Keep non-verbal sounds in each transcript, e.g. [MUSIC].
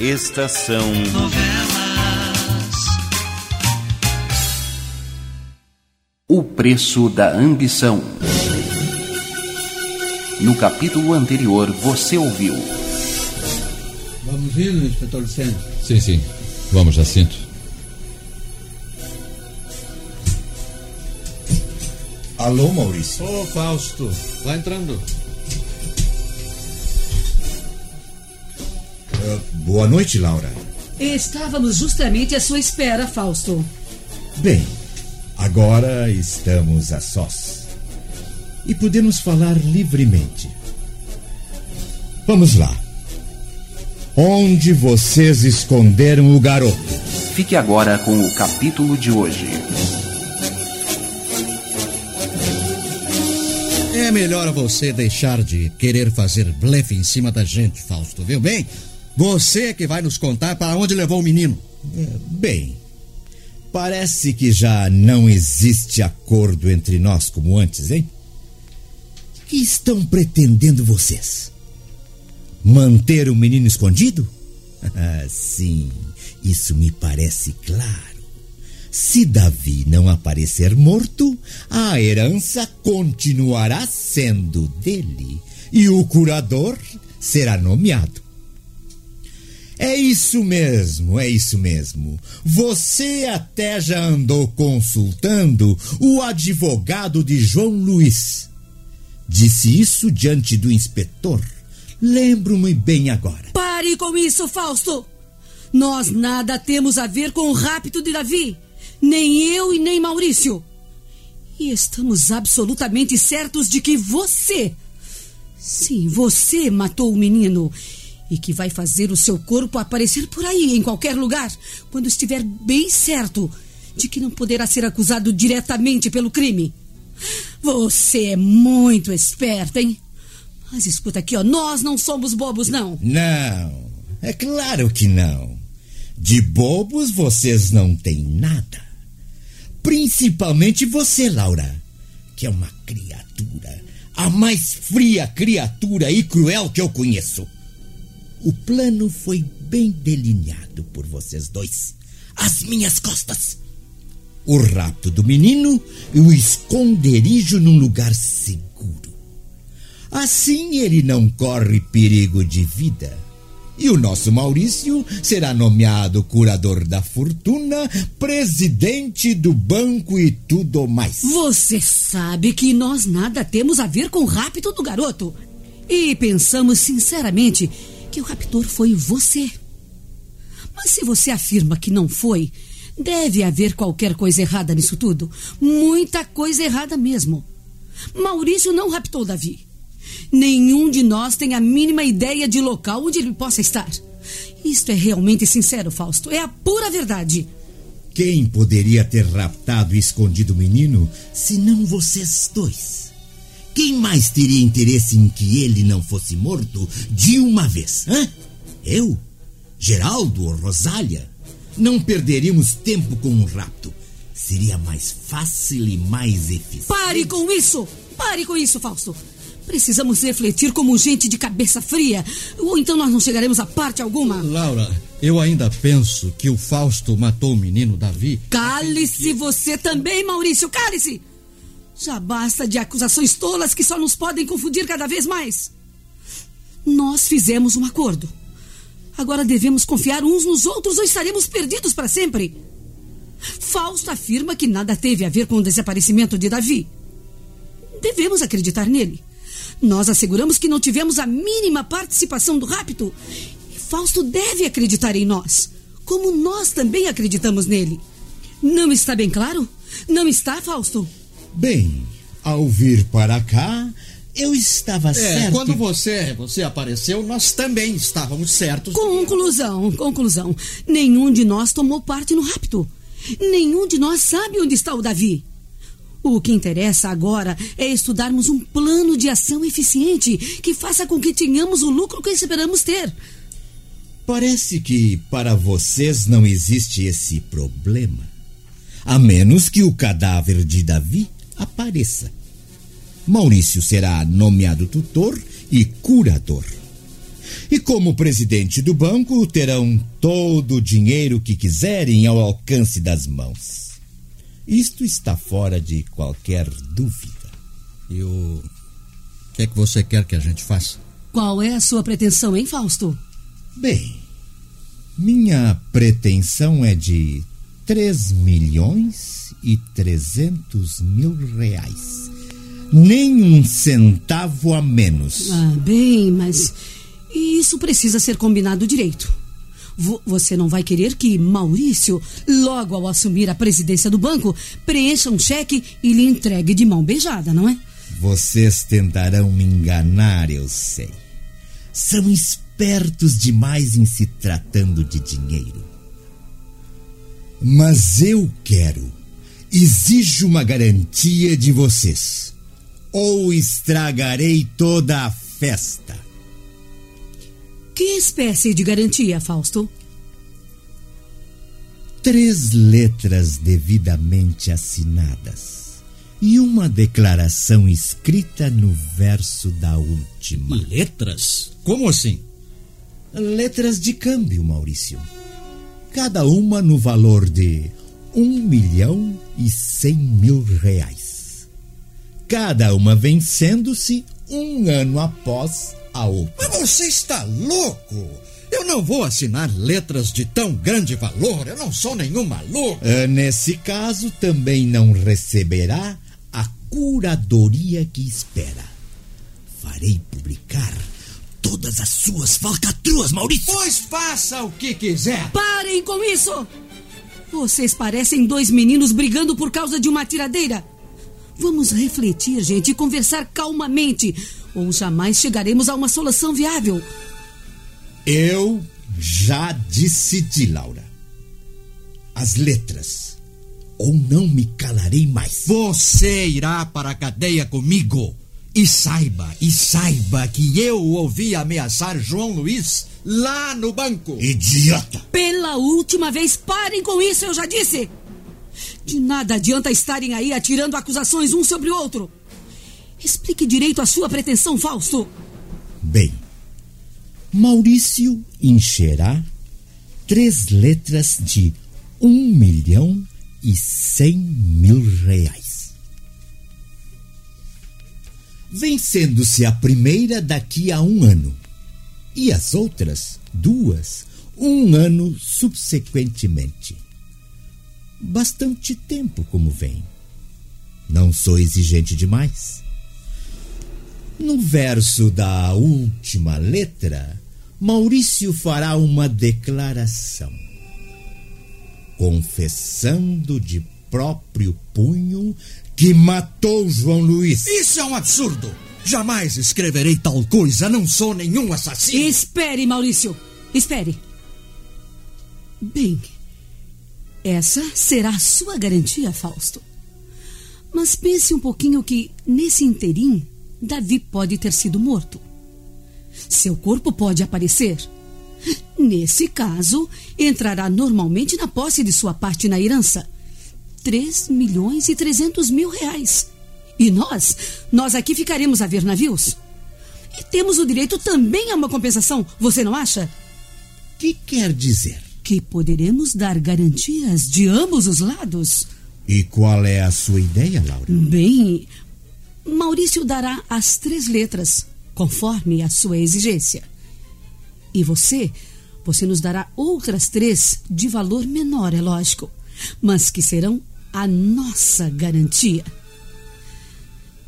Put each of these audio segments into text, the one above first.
Estação Novelas. O preço da ambição. No capítulo anterior, você ouviu. Vamos indo, inspetor Lucena. Sim, sim. Vamos, Jacinto. Alô, Maurício. Ô, Fausto. Vai entrando. Boa noite, Laura. Estávamos justamente à sua espera, Fausto. Bem, agora estamos a sós. E podemos falar livremente. Vamos lá. Onde vocês esconderam o garoto? Fique agora com o capítulo de hoje. É melhor você deixar de querer fazer blefe em cima da gente, Fausto, viu bem? Você é que vai nos contar para onde levou o menino. É, bem, parece que já não existe acordo entre nós como antes, hein? O que estão pretendendo vocês? Manter o menino escondido? [LAUGHS] Ah, sim, isso me parece claro. Se Davi não aparecer morto, a herança continuará sendo dele e o curador será nomeado. É isso mesmo, é isso mesmo. Você até já andou consultando o advogado de João Luiz. Disse isso diante do inspetor. Lembro-me bem agora. Pare com isso, Fausto! Nós nada temos a ver com o rapto de Davi. Nem eu e nem Maurício. E estamos absolutamente certos de que você. Sim, você matou o menino. E que vai fazer o seu corpo aparecer por aí, em qualquer lugar, quando estiver bem certo de que não poderá ser acusado diretamente pelo crime. Você é muito esperta, hein? Mas escuta aqui, ó, nós não somos bobos, não. Não, é claro que não. De bobos vocês não têm nada. Principalmente você, Laura, que é uma criatura, a mais fria criatura e cruel que eu conheço. O plano foi bem delineado por vocês dois, às minhas costas. O rapto do menino e o esconderijo num lugar seguro. Assim ele não corre perigo de vida. E o nosso Maurício será nomeado curador da fortuna, presidente do banco e tudo mais. Você sabe que nós nada temos a ver com o rapto do garoto. E pensamos sinceramente que o raptor foi você. Mas se você afirma que não foi, deve haver qualquer coisa errada nisso tudo. Muita coisa errada mesmo. Maurício não raptou Davi. Nenhum de nós tem a mínima ideia de local onde ele possa estar. Isto é realmente sincero, Fausto. É a pura verdade. Quem poderia ter raptado e escondido o menino se não vocês dois? Quem mais teria interesse em que ele não fosse morto de uma vez? Hã? Eu? Geraldo ou Rosália? Não perderíamos tempo com um rapto. Seria mais fácil e mais eficiente. Pare com isso! Pare com isso, Fausto! Precisamos refletir como gente de cabeça fria, ou então nós não chegaremos a parte alguma. Laura, eu ainda penso que o Fausto matou o menino Davi. Cale-se você também, Maurício, cale-se! Já basta de acusações tolas que só nos podem confundir cada vez mais. Nós fizemos um acordo. Agora devemos confiar uns nos outros ou estaremos perdidos para sempre. Fausto afirma que nada teve a ver com o desaparecimento de Davi. Devemos acreditar nele. Nós asseguramos que não tivemos a mínima participação do rapto. E Fausto deve acreditar em nós, como nós também acreditamos nele. Não está bem claro? Não está, Fausto? Bem, ao vir para cá, eu estava É, certo. quando você, você apareceu, nós também estávamos certos. Conclusão, conclusão. Nenhum de nós tomou parte no rapto. Nenhum de nós sabe onde está o Davi. O que interessa agora é estudarmos um plano de ação eficiente que faça com que tenhamos o lucro que esperamos ter. Parece que para vocês não existe esse problema. A menos que o cadáver de Davi apareça. Maurício será nomeado tutor e curador. E como presidente do banco, terão todo o dinheiro que quiserem ao alcance das mãos. Isto está fora de qualquer dúvida. E o que é que você quer que a gente faça? Qual é a sua pretensão, hein, Fausto? Bem, minha pretensão é de 3 milhões e 300 mil reais. Nem um centavo a menos. Ah, bem, mas isso precisa ser combinado direito. Vo- Você não vai querer que Maurício, logo ao assumir a presidência do banco, preencha um cheque e lhe entregue de mão beijada, não é? Vocês tentarão me enganar, eu sei. São espertos demais em se tratando de dinheiro. Mas eu quero, exijo uma garantia de vocês, ou estragarei toda a festa. Que espécie de garantia, Fausto? Três letras devidamente assinadas e uma declaração escrita no verso da última. Letras? Como assim? Letras de câmbio, Maurício. Cada uma no valor de um milhão e cem mil reais. Cada uma vencendo-se um ano após a outra. Mas você está louco? Eu não vou assinar letras de tão grande valor. Eu não sou nenhum maluco. Ah, Nesse caso, também não receberá a curadoria que espera. Farei publicar todas as suas falcatruas, Maurício. Pois faça o que quiser. Parem com isso! Vocês parecem dois meninos brigando por causa de uma tiradeira. Vamos refletir, gente, e conversar calmamente, ou jamais chegaremos a uma solução viável. Eu já decidi, Laura. As letras. Ou não me calarei mais. Você irá para a cadeia comigo. E saiba, e saiba que eu o ouvi ameaçar João Luiz lá no banco. Idiota! Pela última vez, parem com isso, eu já disse! De nada adianta estarem aí atirando acusações um sobre o outro. Explique direito a sua pretensão, Fausto. Bem, Maurício encherá três letras de um milhão e cem mil reais. Vencendo-se a primeira daqui a um ano e as outras duas um ano subsequentemente. Bastante tempo, como vem. Não sou exigente demais. No verso da última letra, Maurício fará uma declaração, confessando de próprio punho que matou João Luiz. Isso é um absurdo. Jamais escreverei tal coisa. Não sou nenhum assassino. Espere, Maurício. Espere. Bem, essa será a sua garantia, Fausto. Mas pense um pouquinho que, nesse interim, Davi pode ter sido morto. Seu corpo pode aparecer. Nesse caso, entrará normalmente na posse de sua parte na herança. 3 milhões e 300 mil reais. E nós, nós aqui ficaremos a ver navios. E temos o direito também a uma compensação, você não acha? Que quer dizer? Que poderemos dar garantias de ambos os lados. E qual é a sua ideia, Laura? Bem, Maurício dará as três letras, conforme a sua exigência. E você, você nos dará outras três de valor menor, é lógico, mas que serão a nossa garantia.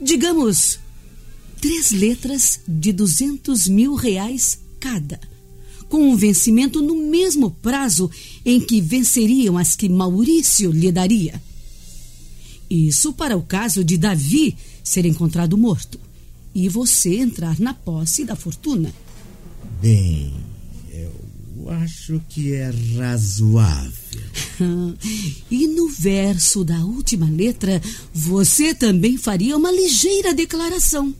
Digamos, três letras de 200 mil reais cada, com um vencimento no mesmo prazo em que venceriam as que Maurício lhe daria. Isso para o caso de Davi ser encontrado morto e você entrar na posse da fortuna. Bem, eu acho que é razoável. [LAUGHS] E no verso da última letra, você também faria uma ligeira declaração.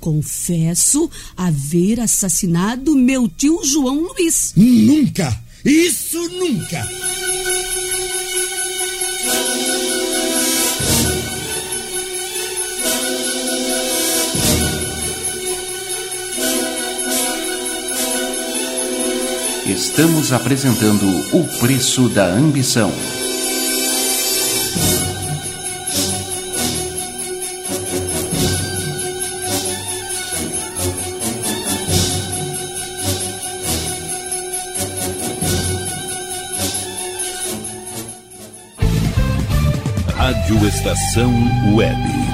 Confesso haver assassinado meu tio João Luiz. Nunca! Isso nunca! Estamos apresentando O Preço da Ambição. Rádio Estação Web.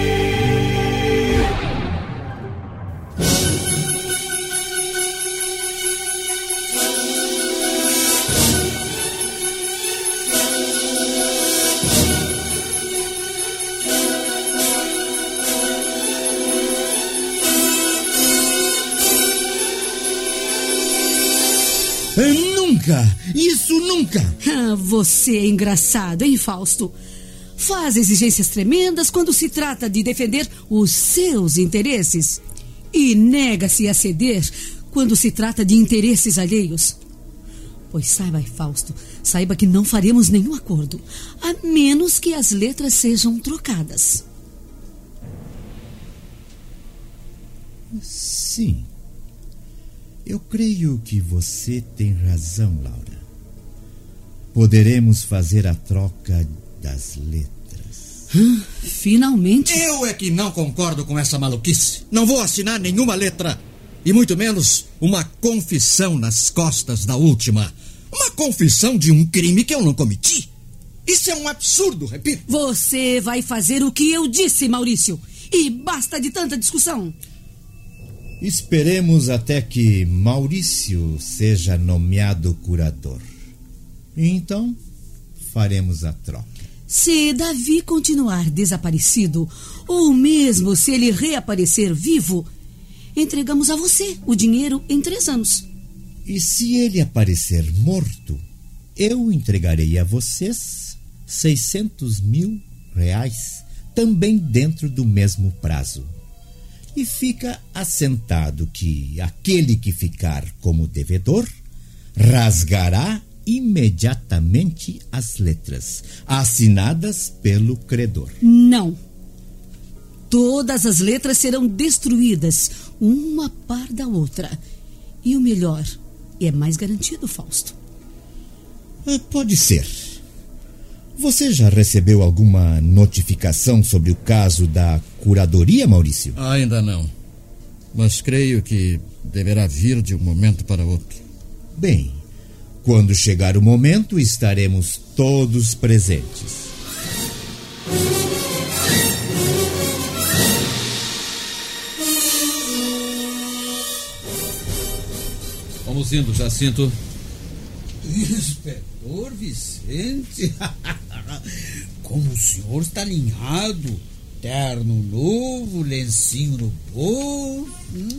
Nunca! Isso nunca! Ah, você é engraçado, hein, Fausto? Faz exigências tremendas quando se trata de defender os seus interesses e nega-se a ceder quando se trata de interesses alheios. Pois saiba, Fausto, saiba que não faremos nenhum acordo, a menos que as letras sejam trocadas. Sim. Eu creio que você tem razão, Laura. Poderemos fazer a troca das letras. Finalmente. Eu é que não concordo com essa maluquice. Não vou assinar nenhuma letra. E muito menos uma confissão nas costas da última. Uma confissão de um crime que eu não cometi. Isso é um absurdo, repito. Você vai fazer o que eu disse, Maurício. E basta de tanta discussão. Esperemos até que Maurício seja nomeado curador. Então faremos a troca. Se Davi continuar desaparecido, ou mesmo se ele reaparecer vivo, entregamos a você o dinheiro em três anos. E se ele aparecer morto, eu entregarei a vocês 600 mil reais, também dentro do mesmo prazo. E fica assentado que aquele que ficar como devedor rasgará imediatamente as letras, assinadas pelo credor. Não. Todas as letras serão destruídas, uma par da outra. E o melhor, é mais garantido, Fausto. Ah, Pode ser. Você já recebeu alguma notificação sobre o caso da curadoria, Maurício? Ainda não. Mas creio que deverá vir de um momento para outro. Bem, quando chegar o momento, estaremos todos presentes. Vamos indo, Jacinto. Inspetor Vicente? [LAUGHS] Como o senhor está alinhado? Terno novo, lencinho no bolso.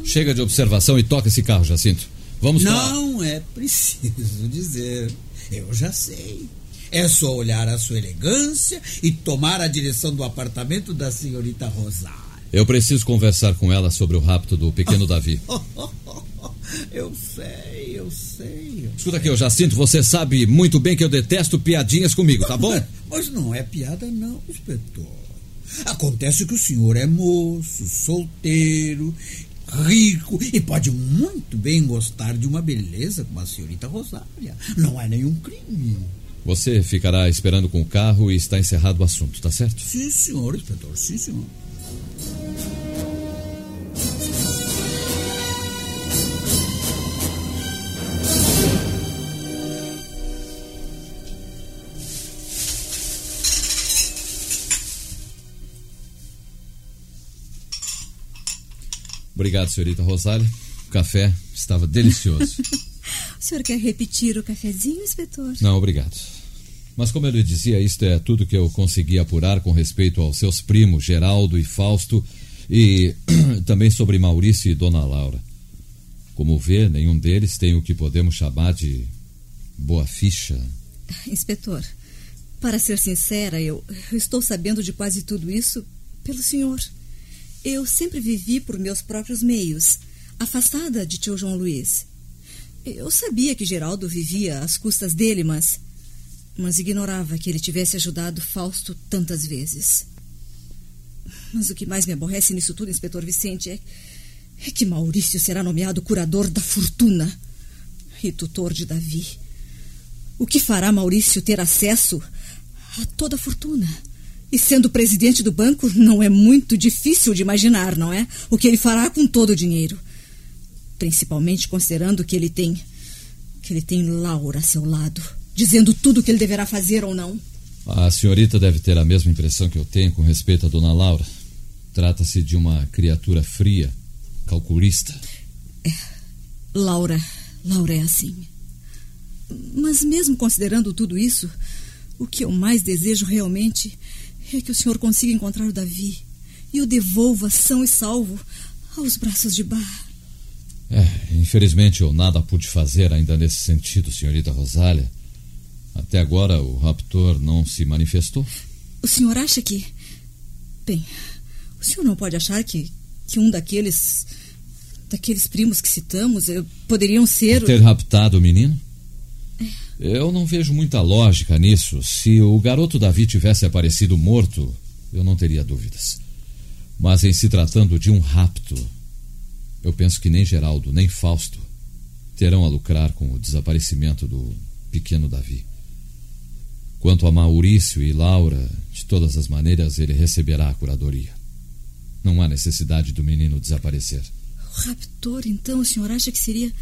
Chega de observação e toca esse carro, Jacinto. Vamos. Não é preciso [LAUGHS] dizer. Eu já sei. É só olhar a sua elegância e tomar a direção do apartamento da senhorita Rosário. Eu preciso conversar com ela sobre o rapto do pequeno [LAUGHS] Davi. [LAUGHS] Eu sei, eu sei. Escuta aqui, ô Jacinto, você sabe muito bem que eu detesto piadinhas comigo, tá bom? [LAUGHS] Mas não é piada, não, inspetor. Acontece que o senhor é moço, solteiro, rico e pode muito bem gostar de uma beleza como a senhorita Rosália. Não é nenhum crime. Você ficará esperando com o carro e está encerrado o assunto, tá certo? Sim, senhor, inspetor, sim, senhor. Obrigado, senhorita Rosália. O café estava delicioso. [LAUGHS] O senhor quer repetir o cafezinho, inspetor? Não, obrigado. Mas como eu lhe dizia, isto é tudo que eu consegui apurar com respeito aos seus primos, Geraldo e Fausto, e [CLEARS THROAT] também sobre Maurício e Dona Laura. Como vê, nenhum deles tem o que podemos chamar de boa ficha. [LAUGHS] Inspetor, para ser sincera, eu, eu estou sabendo de quase tudo isso pelo senhor. Eu sempre vivi por meus próprios meios, afastada de tio João Luiz. Eu sabia que Geraldo vivia às custas dele, mas. Mas ignorava que ele tivesse ajudado Fausto tantas vezes. Mas o que mais me aborrece nisso tudo, inspetor Vicente, é, é que Maurício será nomeado curador da fortuna e tutor de Davi. O que fará Maurício ter acesso a toda a fortuna? E sendo presidente do banco, não é muito difícil de imaginar, não é? O que ele fará com todo o dinheiro. Principalmente considerando que ele tem. que ele tem Laura a seu lado, dizendo tudo o que ele deverá fazer ou não. A senhorita deve ter a mesma impressão que eu tenho com respeito a Dona Laura. Trata-se de uma criatura fria, calculista. Laura. Laura é assim. Mas mesmo considerando tudo isso, o que eu mais desejo realmente é que o senhor consiga encontrar o Davi e o devolva são e salvo aos braços de Bar. É, infelizmente eu nada pude fazer ainda nesse sentido, senhorita Rosália. Até agora o raptor não se manifestou. O senhor acha que. Bem, o senhor não pode achar que, que um daqueles. daqueles primos que citamos eh, poderiam ser. Ter raptado o menino? Eu não vejo muita lógica nisso. Se o garoto Davi tivesse aparecido morto, eu não teria dúvidas. Mas em se tratando de um rapto, eu penso que nem Geraldo nem Fausto terão a lucrar com o desaparecimento do pequeno Davi. Quanto a Maurício e Laura, de todas as maneiras ele receberá a curadoria. Não há necessidade do menino desaparecer. O raptor, então, o senhor acha que seria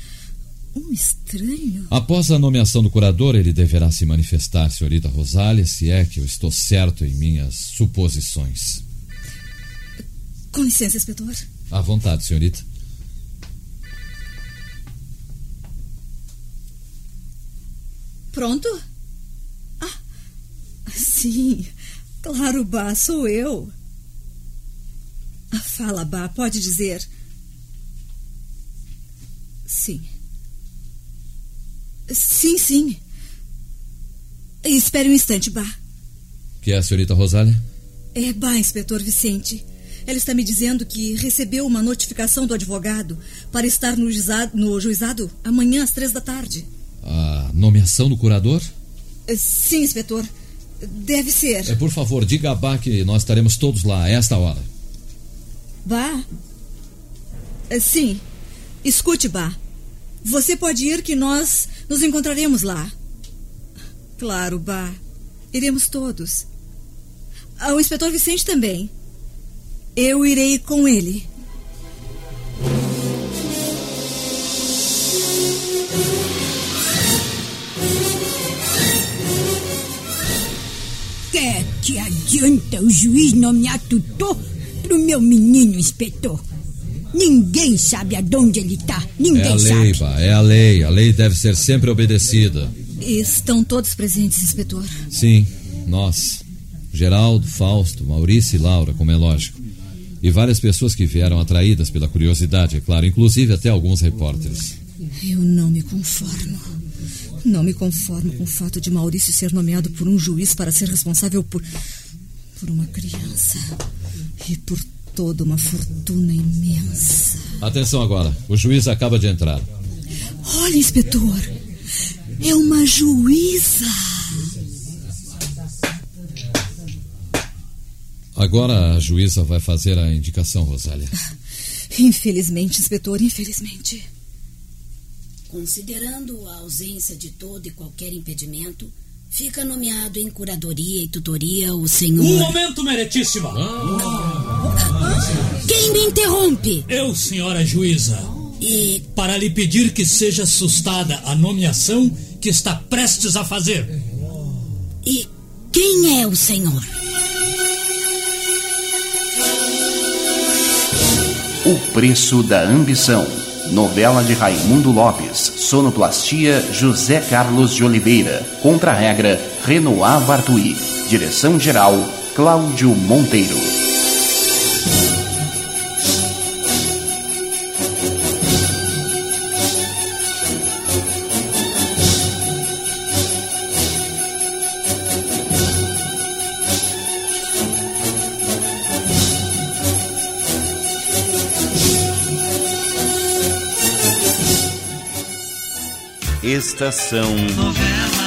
um estranho? Após a nomeação do curador, ele deverá se manifestar, senhorita Rosália, se é que eu estou certo em minhas suposições. Com licença, inspetor. À vontade, senhorita. Pronto? Ah, sim. Claro, Bá, sou eu. Ah, fala, Bá, pode dizer. Sim. Sim, sim. Espere um instante, Bá. Que é a senhorita Rosália? É, Bá, inspetor Vicente. Ela está me dizendo que recebeu uma notificação do advogado para estar no juizado, no juizado amanhã às três da tarde. A nomeação do curador? Sim, inspetor. Deve ser. É, por favor, diga a Bá que nós estaremos todos lá a esta hora. Bá? Sim. Escute, Bá. Você pode ir que nós nos encontraremos lá. Claro, Bá. Iremos todos. O inspetor Vicente também. Eu irei com ele. Que que adianta o juiz nomear tutor pro meu menino inspetor? Ninguém sabe aonde ele tá. Ninguém é a sabe. lei, Bá, é a lei. A lei deve ser sempre obedecida. Estão todos presentes, inspetor. Sim, nós. Geraldo, Fausto, Maurício e Laura, como é lógico. E várias pessoas que vieram atraídas pela curiosidade, é claro, inclusive até alguns repórteres. Eu não me conformo. Não me conformo com o fato de Maurício ser nomeado por um juiz para ser responsável por. por uma criança. E por toda uma fortuna imensa. Atenção agora, o juiz acaba de entrar. Olha, inspetor. É uma juíza. Agora a juíza vai fazer a indicação, Rosália. Infelizmente, inspetor, infelizmente. Considerando a ausência de todo e qualquer impedimento, fica nomeado em curadoria e tutoria o senhor. Um momento, meritíssima! Quem me interrompe? Eu, senhora juíza. E. Para lhe pedir que seja sustada a nomeação que está prestes a fazer. E quem é o senhor? O Preço da Ambição. Novela de Raimundo Lopes. Sonoplastia José Carlos de Oliveira. Contra-regra Renoir Bartui. Direção-geral Cláudio Monteiro. Estação Novela.